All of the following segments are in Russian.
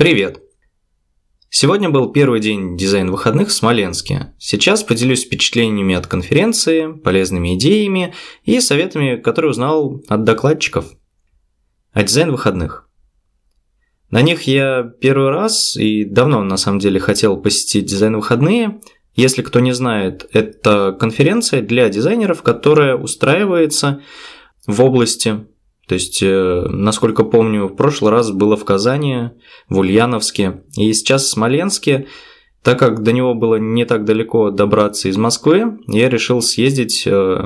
Привет! Сегодня был первый день дизайн-выходных в Смоленске. Сейчас поделюсь впечатлениями от конференции, полезными идеями и советами, которые узнал от докладчиков. О дизайн-выходных. На них я первый раз и давно на самом деле хотел посетить дизайн-выходные. Если кто не знает, это конференция для дизайнеров, которая устраивается в области то есть, э, насколько помню, в прошлый раз было в Казани, в Ульяновске, и сейчас в Смоленске. Так как до него было не так далеко добраться из Москвы, я решил съездить э,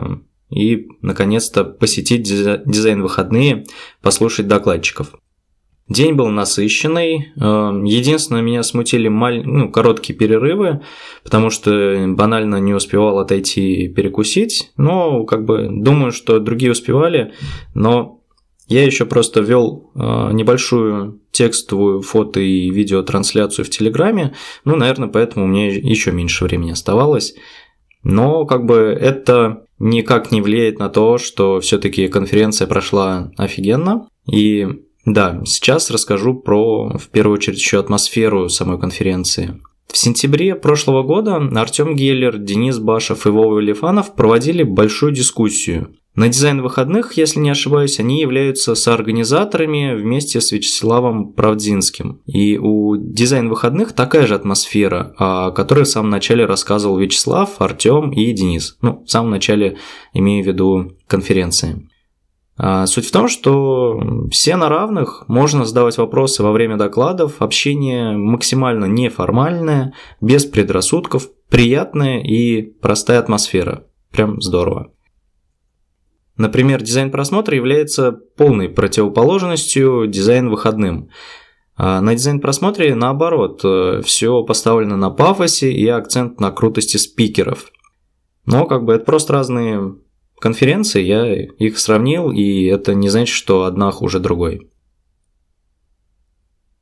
и, наконец-то, посетить дизайн-выходные, послушать докладчиков. День был насыщенный. Э, единственное, меня смутили маль... ну, короткие перерывы, потому что банально не успевал отойти перекусить. Но, как бы, думаю, что другие успевали, но я еще просто вел э, небольшую текстовую фото и видеотрансляцию в Телеграме, ну, наверное, поэтому меня еще меньше времени оставалось. Но как бы это никак не влияет на то, что все-таки конференция прошла офигенно. И да, сейчас расскажу про, в первую очередь, еще атмосферу самой конференции. В сентябре прошлого года Артем Геллер, Денис Башев и Вова Лифанов проводили большую дискуссию на дизайн выходных, если не ошибаюсь, они являются соорганизаторами вместе с Вячеславом Правдинским. И у дизайн выходных такая же атмосфера, о которой в самом начале рассказывал Вячеслав, Артем и Денис. Ну, в самом начале имею в виду конференции. А суть в том, что все на равных, можно задавать вопросы во время докладов, общение максимально неформальное, без предрассудков, приятная и простая атмосфера. Прям здорово. Например, дизайн просмотра является полной противоположностью дизайн выходным. А на дизайн просмотре наоборот, э, все поставлено на пафосе и акцент на крутости спикеров. Но как бы это просто разные конференции, я их сравнил, и это не значит, что одна хуже другой.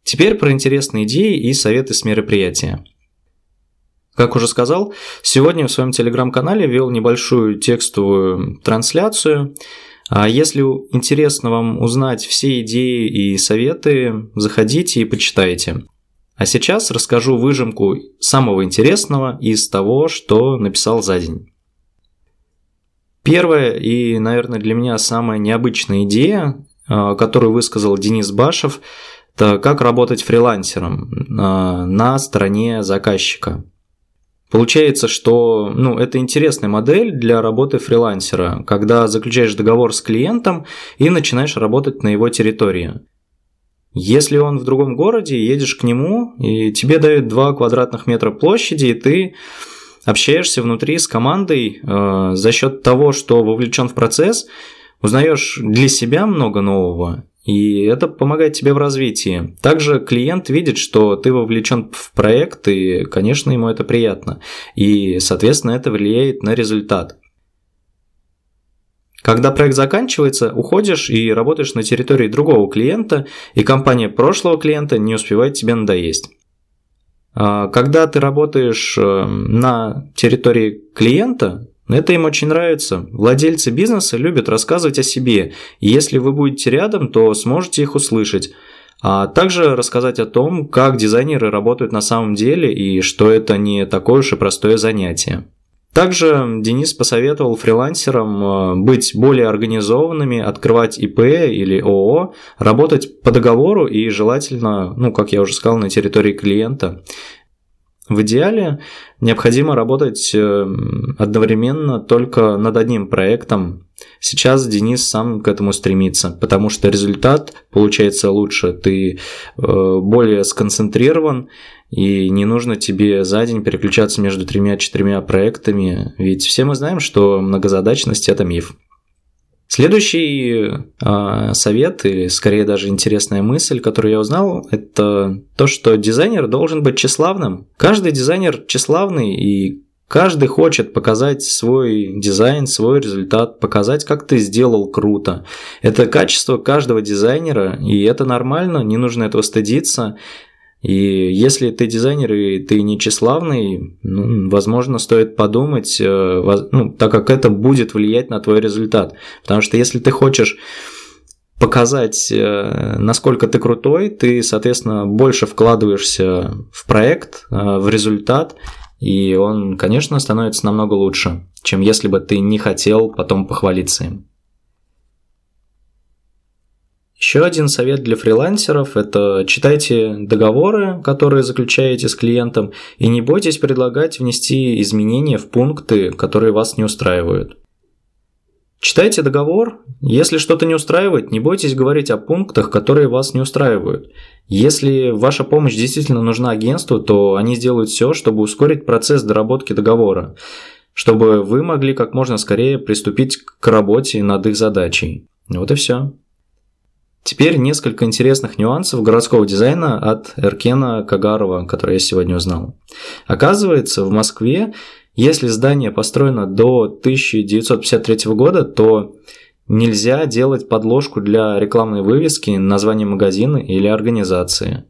Теперь про интересные идеи и советы с мероприятия. Как уже сказал, сегодня в своем телеграм-канале вел небольшую текстовую трансляцию. А если интересно вам узнать все идеи и советы, заходите и почитайте. А сейчас расскажу выжимку самого интересного из того, что написал за день. Первая и, наверное, для меня самая необычная идея, а, которую высказал Денис Башев, это как работать фрилансером а, на стороне заказчика. Получается, что ну, это интересная модель для работы фрилансера, когда заключаешь договор с клиентом и начинаешь работать на его территории. Если он в другом городе, едешь к нему, и тебе дают 2 квадратных метра площади, и ты общаешься внутри с командой э, за счет того, что вовлечен в процесс, узнаешь для себя много нового и это помогает тебе в развитии. Также клиент видит, что ты вовлечен в проект, и, конечно, ему это приятно. И, соответственно, это влияет на результат. Когда проект заканчивается, уходишь и работаешь на территории другого клиента, и компания прошлого клиента не успевает тебе надоесть. А когда ты работаешь э, на территории клиента, это им очень нравится. Владельцы бизнеса любят рассказывать о себе, и если вы будете рядом, то сможете их услышать. А также рассказать о том, как дизайнеры работают на самом деле и что это не такое уж и простое занятие. Также Денис посоветовал фрилансерам э, быть более организованными, открывать ИП или ООО, работать по договору и желательно, ну, как я уже сказал, на территории клиента. В идеале необходимо работать э, одновременно только над одним проектом. Сейчас Денис сам к этому стремится, потому что результат получается лучше, ты э, более сконцентрирован, и не нужно тебе за день переключаться между тремя-четырьмя проектами, ведь все мы знаем, что многозадачность – это миф. Следующий э, совет, или скорее даже интересная мысль, которую я узнал, это то, что дизайнер должен быть тщеславным. Каждый дизайнер тщеславный, и каждый хочет показать свой дизайн, свой результат, показать, как ты сделал круто. Это качество каждого дизайнера, и это нормально, не нужно этого стыдиться. И если ты дизайнер и ты не тщеславный, ну, возможно, стоит подумать, э, ну, так как это будет влиять на твой результат. Потому что если ты хочешь показать, э, насколько ты крутой, ты, соответственно, больше вкладываешься в проект, э, в результат, и он, конечно, становится намного лучше, чем если бы ты не хотел потом похвалиться им. Еще один совет для фрилансеров – это читайте договоры, которые заключаете с клиентом, и не бойтесь предлагать внести изменения в пункты, которые вас не устраивают. Читайте договор. Если что-то не устраивает, не бойтесь говорить о пунктах, которые вас не устраивают. Если ваша помощь действительно нужна агентству, то они сделают все, чтобы ускорить процесс доработки договора, чтобы вы могли как можно скорее приступить к работе над их задачей. Вот и все. Теперь несколько интересных нюансов городского дизайна от Эркена Кагарова, который я сегодня узнал. Оказывается, в Москве если здание построено до 1953 года, то нельзя делать подложку для рекламной вывески, названия магазина или организации.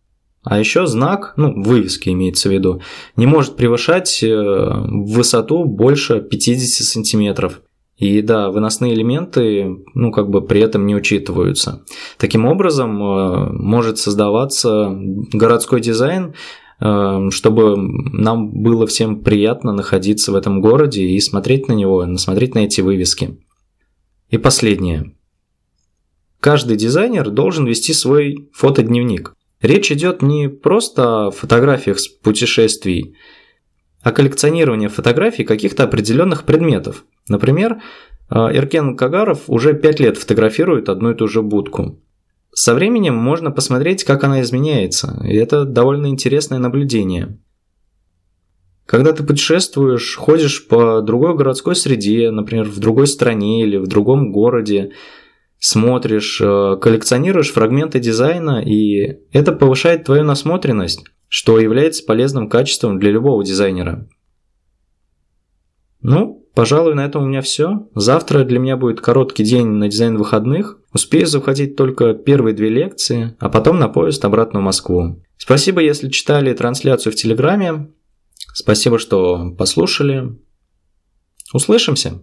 А еще знак, ну, вывески имеется в виду, не может превышать э, высоту больше 50 сантиметров. И да, выносные элементы, ну, как бы при этом не учитываются. Таким образом, э, может создаваться городской дизайн, Эм, чтобы нам было всем приятно находиться в этом городе и смотреть на него, смотреть на эти вывески. И последнее. Каждый дизайнер должен вести свой фотодневник. Речь идет не просто о фотографиях с путешествий, а коллекционировании фотографий каких-то определенных предметов. Например, э, Иркен Кагаров уже 5 лет фотографирует одну и ту же будку. Со временем можно посмотреть, как она изменяется, и это довольно интересное наблюдение. Когда ты путешествуешь, ходишь по другой городской среде, например, в другой стране или в другом городе, смотришь, э, коллекционируешь фрагменты дизайна, и это повышает твою насмотренность, что является полезным качеством для любого дизайнера. Ну, Пожалуй, на этом у меня все. Завтра для меня будет короткий день на дизайн выходных. Успею захватить только первые две лекции, а потом на поезд обратно в Москву. Спасибо, если читали трансляцию в Телеграме. Спасибо, что послушали. Услышимся!